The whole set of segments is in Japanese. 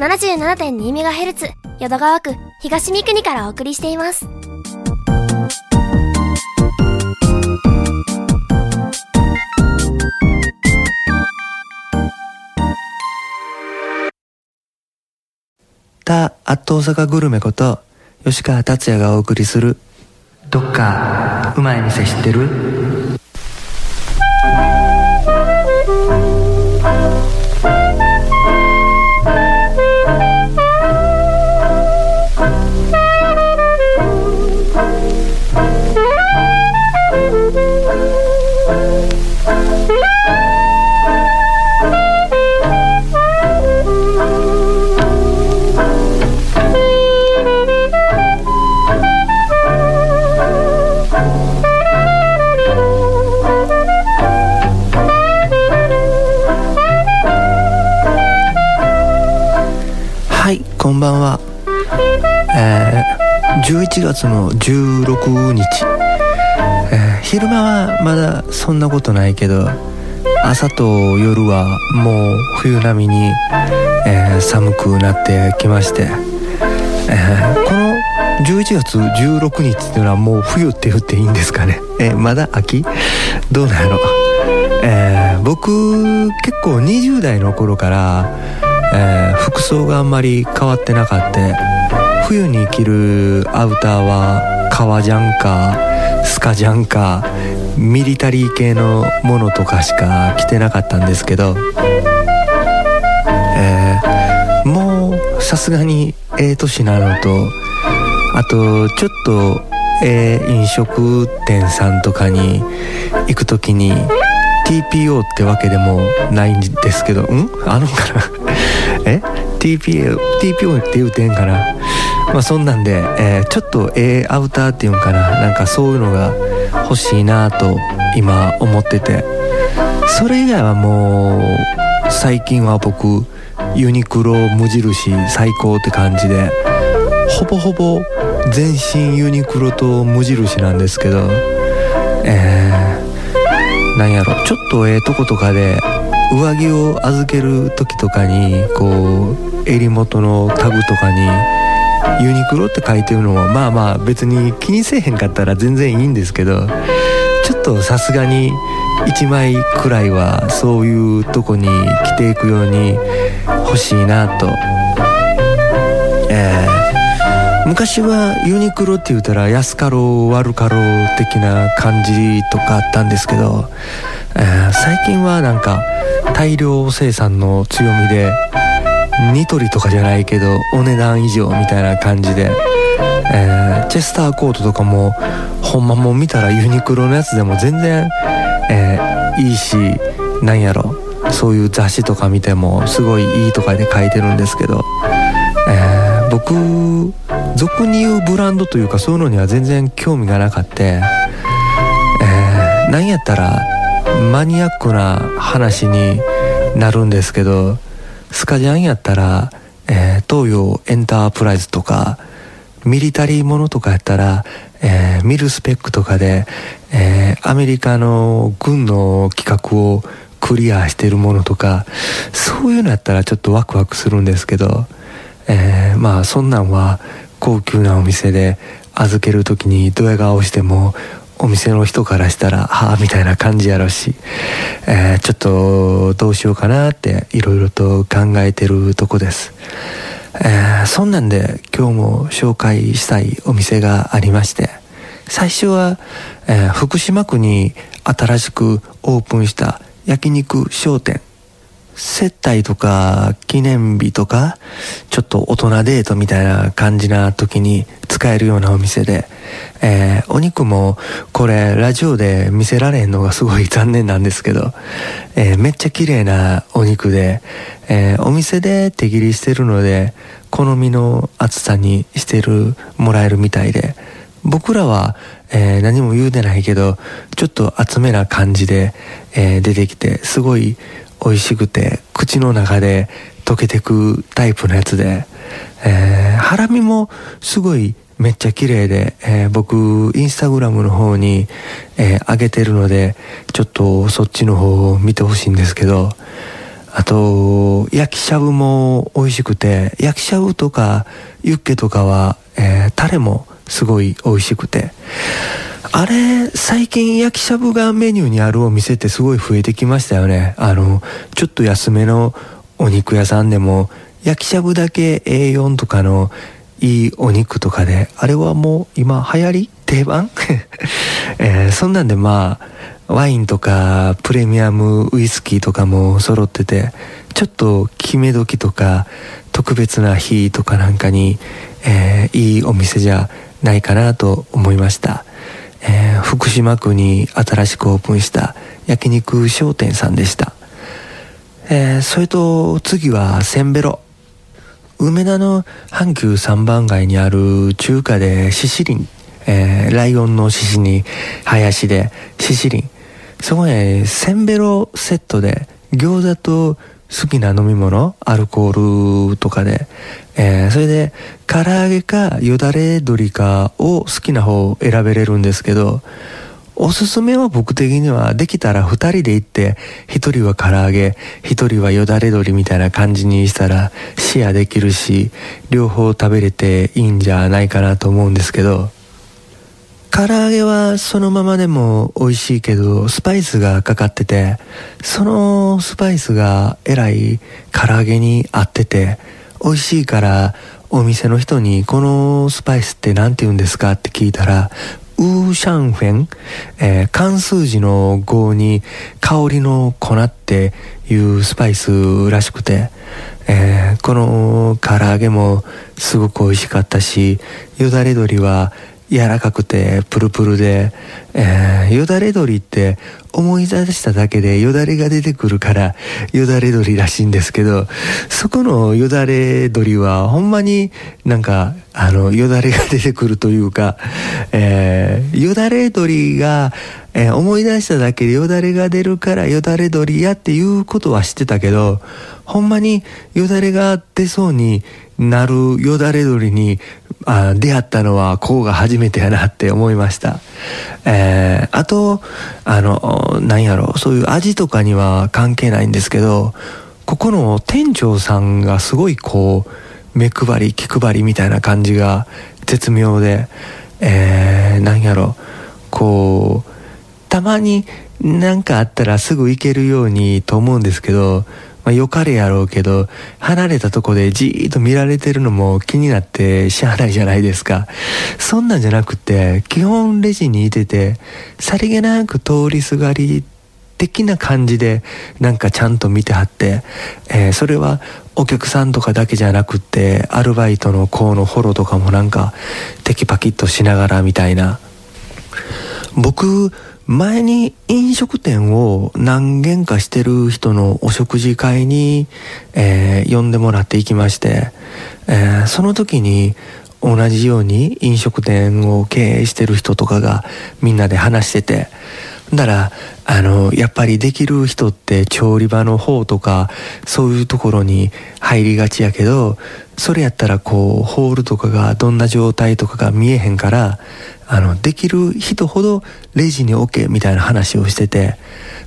77.2MHz 淀川区東三国からお送りしています。た、アット大阪グルメこと、吉川達也がお送りする、どっか、うまい店知ってる？11月の16日。えー昼間はまだそんなことないけど、朝と夜はもう冬並みに、えー寒くなってきまして、えーこの11月16日っていうのはもう冬って言っていいんですかね？えーまだ秋？どうなんやろ？えー僕結構20代の頃から、え服装があんまり変わってなかって冬に着るアウターは革ジャンかスカジャンかミリタリー系のものとかしか着てなかったんですけど、えーもうさすがにええ年なのとあとちょっとええ飲食店さんとかに行く時に TPO ってわけでもないんですけどん？あるんかな？え？TPO, TPO って言うてんかな？まあそんなんで、えーちょっとええアウターっていうんかな。なんかそういうのが欲しいなと今思ってて。それ以外はもう最近は僕ユニクロ無印最高って感じでほぼほぼ全身ユニクロと無印なんですけどえー、なんやろ。ちょっとええとことかで上着を預ける時とかにこう襟元のタグとかにユニクロって書いてるのはまあまあ別に気にせえへんかったら全然いいんですけどちょっとさすがに1枚くらいはそういうとこに着ていくように欲しいなと。えー昔はユニクロって言ったら安かろう悪かろう的な感じとかあったんですけど、えー最近はなんか大量生産の強みでニトリとかじゃないけどお値段以上みたいな感じで、えーチェスターコートとかもほんまもう見たらユニクロのやつでも全然、えーいいしなんやろ。そういう雑誌とか見てもすごいいいとかで書いてるんですけど、えー僕俗に言うブランドというかそういうのには全然興味がなかって、えーなんやったらマニアックな話になるんですけどスカジャンやったら、えー東洋エンタープライズとかミリタリーものとかやったら、えーミルスペックとかで、えーアメリカの軍の企画をクリアしてるものとかそういうのやったらちょっとワクワクするんですけど、えーまあそんなんは高級なお店で預ける時にドヤ顔してもお店の人からしたらはあみたいな感じやろし、えーちょっとどうしようかなっていろいろと考えてるとこです。えーそんなんで今日も紹介したいお店がありまして最初は、えー福島区に新しくオープンした焼肉商店接待とか記念日とかちょっと大人デートみたいな感じな時に使えるようなお店で、えーお肉もこれラジオで見せられへんのがすごい残念なんですけど、えーめっちゃ綺麗なお肉で、えーお店で手切りしてるので好みの厚さにしてるもらえるみたいで僕らは、え何も言うてないけどちょっと厚めな感じで、え出てきてすごい美味しくて口の中で溶けてくタイプのやつで、えーハラミもすごいめっちゃ綺麗で、えー僕インスタグラムの方に、えー上げてるのでちょっとそっちの方を見てほしいんですけどあと、焼きしゃぶも美味しくて、焼きしゃぶとかユッケとかは、えー、タレもすごい美味しくて。あれ、最近焼きしゃぶがメニューにあるお店ってすごい増えてきましたよね。あの、ちょっと安めのお肉屋さんでも、焼きしゃぶだけ A4 とかのいいお肉とかで、あれはもう今流行り？定番、えー、そんなんでまあ、ワインとかプレミアムウイスキーとかも揃っててちょっと決め時とか特別な日とかなんかに、えー、いいお店じゃないかなと思いました、えー、福島区に新しくオープンした焼肉商店さんでした、えー、それと次はセンベロ梅田の阪急三番街にある中華でシシリン、えー、ライオンの獅子に林でシシリン。そこへせんべろセットで餃子と好きな飲み物アルコールとかで、えー、それで唐揚げかよだれ鶏かを好きな方を選べれるんですけどおすすめは僕的にはできたら2人で行って1人は唐揚げ1人はよだれ鶏みたいな感じにしたらシェアできるし両方食べれていいんじゃないかなと思うんですけど。唐揚げはそのままでも美味しいけど、スパイスがかかってて、そのスパイスがえらい唐揚げに合ってて、美味しいからお店の人にこのスパイスって何て言うんですかって聞いたら、ウーシャンフェン、えー、漢数字の5に香りの粉っていうスパイスらしくて、えー、この唐揚げもすごく美味しかったし、よだれ鶏は柔らかくてプルプルで、えー、よだれ鶏って思い出しただけでよだれが出てくるからよだれ鶏らしいんですけどそこのよだれ鶏はほんまになんかあのよだれが出てくるというか、えー、よだれ鶏が、えー、思い出しただけでよだれが出るからよだれ鶏やっていうことは知ってたけどほんまによだれが出そうになるよだれ鶏にあ出会ったのはこうが初めてやなって思いました。えー、あと、あの、なんやろ、そういう味とかには関係ないんですけど、ここの店長さんがすごいこう、目配り、気配りみたいな感じが絶妙で、えー、なんやろ、こう、たまになんかあったらすぐ行けるようにと思うんですけど、まあ、良かれやろうけど、離れたとこでじーっと見られてるのも気になってしゃあないじゃないですか。そんなんじゃなくて、基本レジにいてて、さりげなく通りすがり的な感じで、なんかちゃんと見てはって、えー、それはお客さんとかだけじゃなくって、アルバイトの子のフォローとかもなんか、テキパキッとしながらみたいな。僕、前に飲食店を何軒かしてる人のお食事会に、えー、呼んでもらって行きまして、えー、その時に同じように飲食店を経営してる人とかがみんなで話してて、だからあのやっぱりできる人って調理場の方とかそういうところに入りがちやけどそれやったらこうホールとかがどんな状態とかが見えへんからあのできる人ほどレジに置けみたいな話をしてて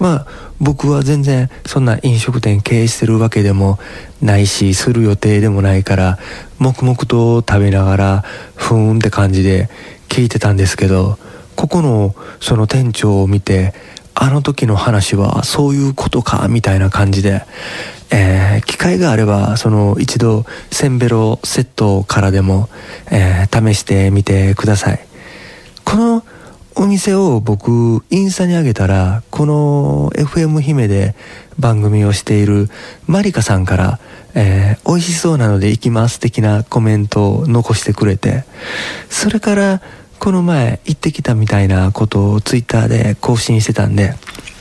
まあ僕は全然そんな飲食店経営してるわけでもないしする予定でもないから黙々と食べながらふーんって感じで聞いてたんですけどここのその店長を見てあの時の話はそういうことかみたいな感じで、えー、機会があればその一度センベロセットからでも、えー、試してみてください。このお店を僕インスタに上げたらこの FM 姫で番組をしているマリカさんから「えー、美味しそうなので行きます」的なコメントを残してくれてそれからこの前行ってきたみたいなことをツイッターで更新してたんで、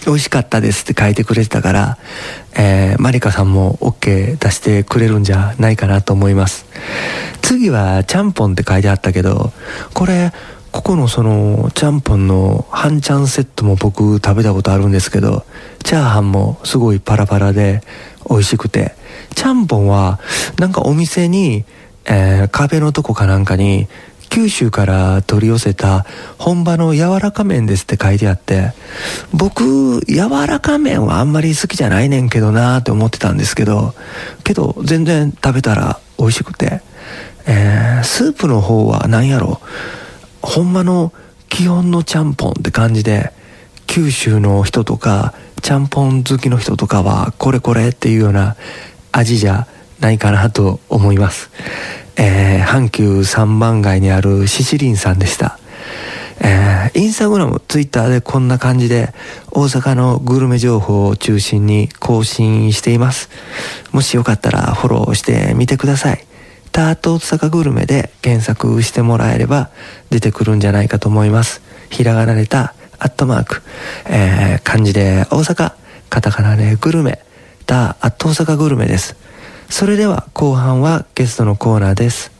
美味しかったですって書いてくれてたから、えー、マリカさんも OK 出してくれるんじゃないかなと思います。次はちゃんぽんって書いてあったけど、これ、ここのそのちゃんぽんの半ちゃんセットも僕食べたことあるんですけど、チャーハンもすごいパラパラで美味しくて、ちゃんぽんはなんかお店に、えー、壁のとこかなんかに九州から取り寄せた本場の柔らか麺ですって書いてあって、僕、柔らか麺はあんまり好きじゃないねんけどなーって思ってたんですけど、けど全然食べたら美味しくて、えー、スープの方は何やろ、ほんまの基本のちゃんぽんって感じで、九州の人とか、ちゃんぽん好きの人とかは、これこれっていうような味じゃないかなと思います。えー、阪急三番街にあるシシリンさんでした。えー、インスタグラム、ツイッターでこんな感じで大阪のグルメ情報を中心に更新しています。もしよかったらフォローしてみてください。タート大阪グルメで検索してもらえれば出てくるんじゃないかと思います。ひらがなでた、アットマーク、えー、漢字で大阪、カタカナでグルメ、ダアット大阪グルメです。それでは後半はゲストのコーナーです。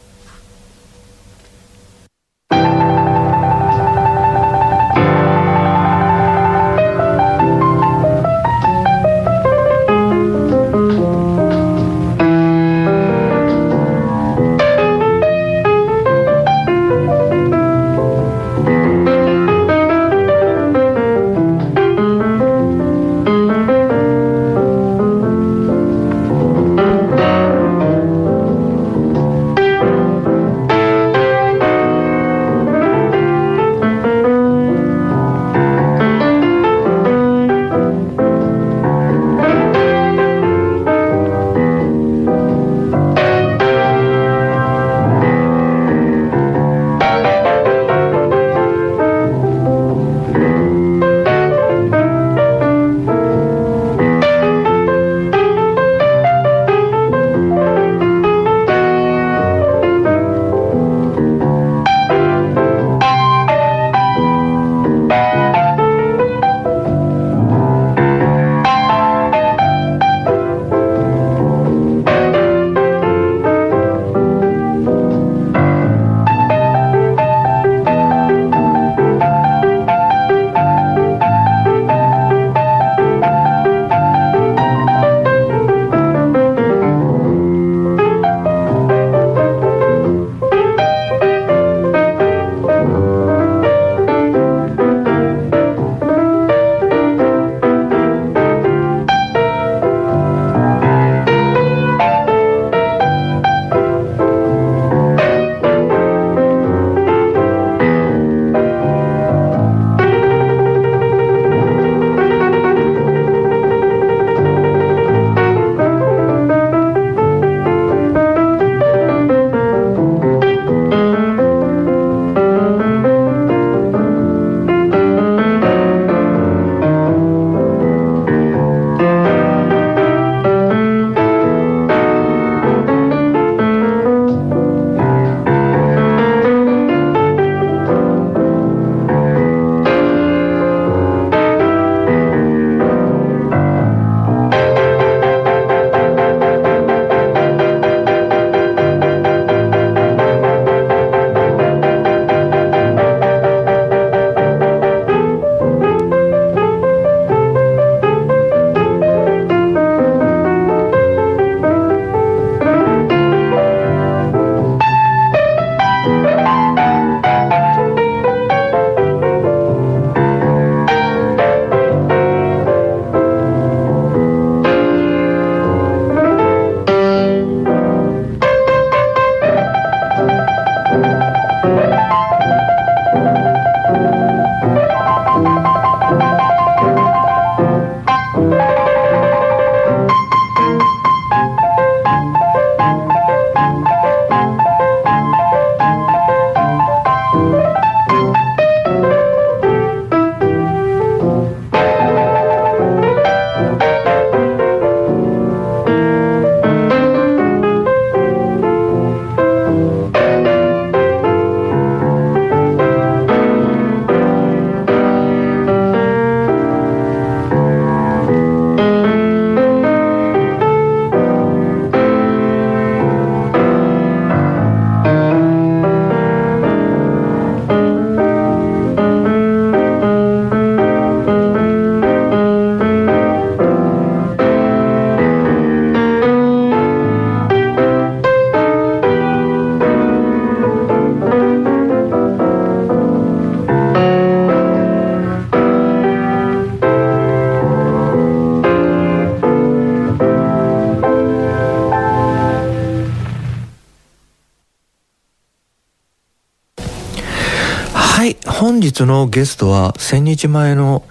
日のゲストは千日前の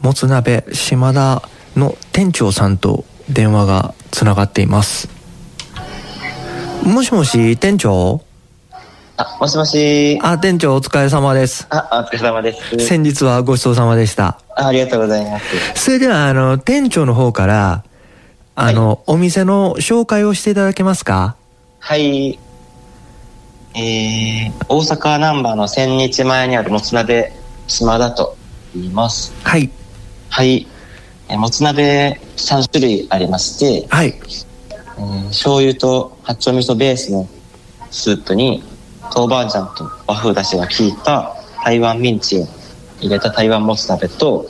もつ鍋島田の店長さんと電話がつながっていますもしもし店長？あ、もしもし。あ店長お疲れ様ですあ、お疲れ様です。先日はごちそうさまでしたあありがとうございます。それではあの店長の方からあの、お店の紹介をしていただけますか？はい。えー、大阪ナンバーの千日前にあるもつ鍋島田と言います。はいはい。えーもつ鍋3種類ありまして、はいえー醤油と八丁味噌ベースのスープに豆板醤と和風だしが効いた台湾ミンチを入れた台湾もつ鍋と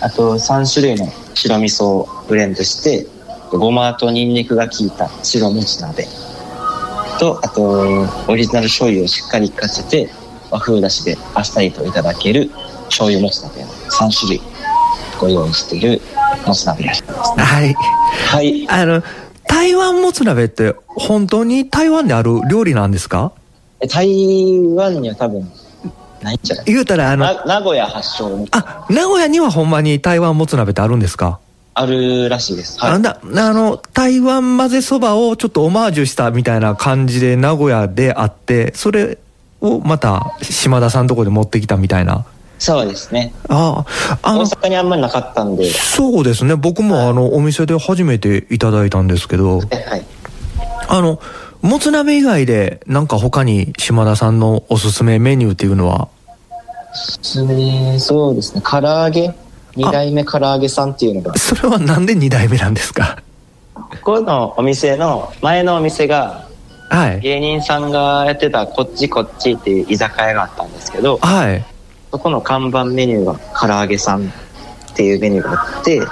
あと3種類の白味噌をブレンドしてごまとニンニクが効いた白もつ鍋とあとオリジナル醤油をしっかり効かせて和風だしであっさりといただける醤油もつ鍋の3種類ご用意しているもつ鍋ですはい。はい。あの台湾もつ鍋って本当に台湾である料理なんですか？え台湾には多分ないんじゃない？言うたらあのな名古屋発祥の。あ名古屋にはほんまに台湾もつ鍋ってあるんですか？あるらしいです。はい。あんだあの台湾混ぜそばをちょっとオマージュしたみたいな感じで名古屋であってそれをまた島田さんとこで持ってきたみたいなそうですね。あああ大の阪にあんまりなかったんで、そうですね僕もあのお店で初めていただいたんですけどえはい。あのもつ鍋以外でなんか他に島田さんのおすすめメニューっていうのは？そうそうですね。唐揚げ二代目唐揚げさんっていうのが、それはなんで2代目なんですか？ここのお店の、前のお店が、はい。芸人さんがやってたこっちこっちっていう居酒屋があったんですけど、はい。そこの看板メニューが唐揚げさんっていうメニューがあって、あ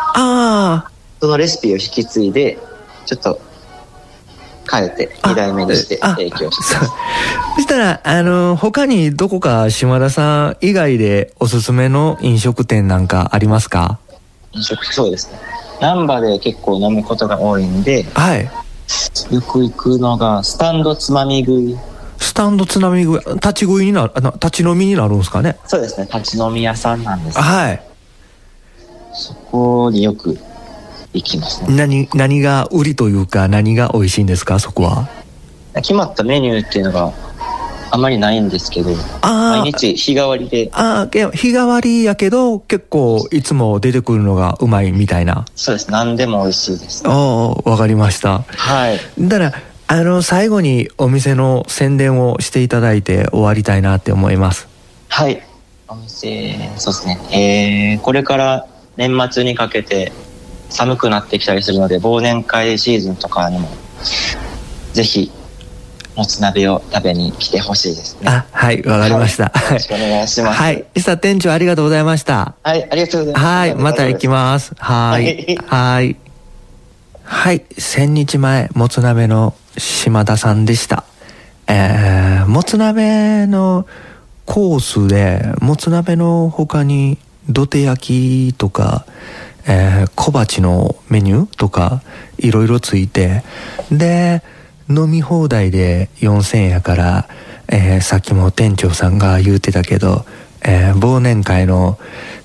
あそのレシピを引き継いで、ちょっと変えて二代目にしてあ提供してそます。そしたら、あの、他にどこか島田さん以外でおすすめの飲食店なんかありますか？飲食そうですね。難波で結構飲むことが多いんで、はい。よく行くのが、スタンドつまみ食い。スタンド津波食い、立ち食いになる、あの立ち飲みになるんですかね？そうですね、立ち飲み屋さんなんです。はい。そこによく行きますね。何、何が売りというか、何が美味しいんですかそこは？決まったメニューっていうのがあまりないんですけど、あ毎日日替わりで、ああ、日替わりやけど、結構いつも出てくるのがうまいみたいな。そうです、何でも美味しいです。ああ、わかりました。はい。だから、あの、最後にお店の宣伝をしていただいて終わりたいなって思います。はい。お店、そうですね。えー、これから年末にかけて寒くなってきたりするので、忘年会シーズンとかにも、ぜひ、もつ鍋を食べに来てほしいですね。あ、はい、わかりました。よろしくお願いします。はい。石田店長ありがとうございました。はい、ありがとうございます。はい、また行きます。はい。はい。はい、千日前、もつ鍋の島田さんでした。えー、もつ鍋のコースで、もつ鍋の他に土手焼きとか、えー小鉢のメニューとか、いろいろついて、で、飲み放題で4000円やから、えーさっきも店長さんが言うてたけど、えー忘年会の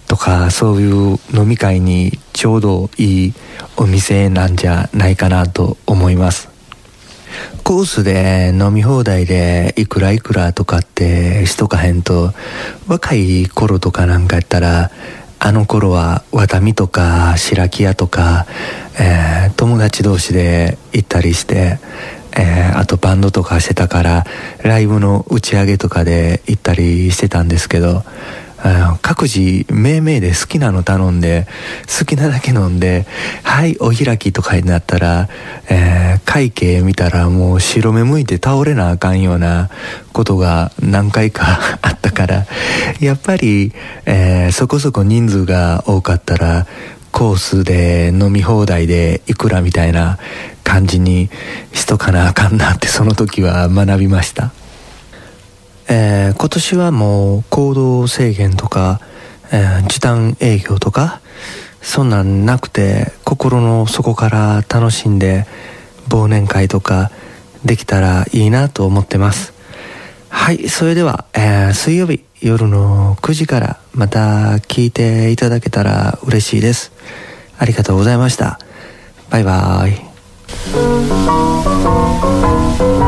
とかそういう飲み会にちょうどいいお店なんじゃないかなと思います。コースで飲み放題でいくらいくらとかってしとかへんと若い頃とかなんかやったらあの頃はワタミとか白木屋とか、えー友達同士で行ったりして、えーあとバンドとかしてたからライブの打ち上げとかで行ったりしてたんですけど各自命名で好きなの頼んで好きなだけ飲んで「はいお開き」とかになったら、えー会計見たらもう白目向いて倒れなあかんようなことが何回か あったからやっぱり、えーそこそこ人数が多かったらコースで飲み放題でいくらみたいな感じにしとかなあかんなってその時は学びました。えー今年はもう行動制限とか、えー時短営業とかそんなんなくて心の底から楽しんで忘年会とかできたらいいなと思ってます。はいそれでは、えー、水曜日夜の9時からまた聞いていただけたら嬉しいです。ありがとうございました。バイバーイ。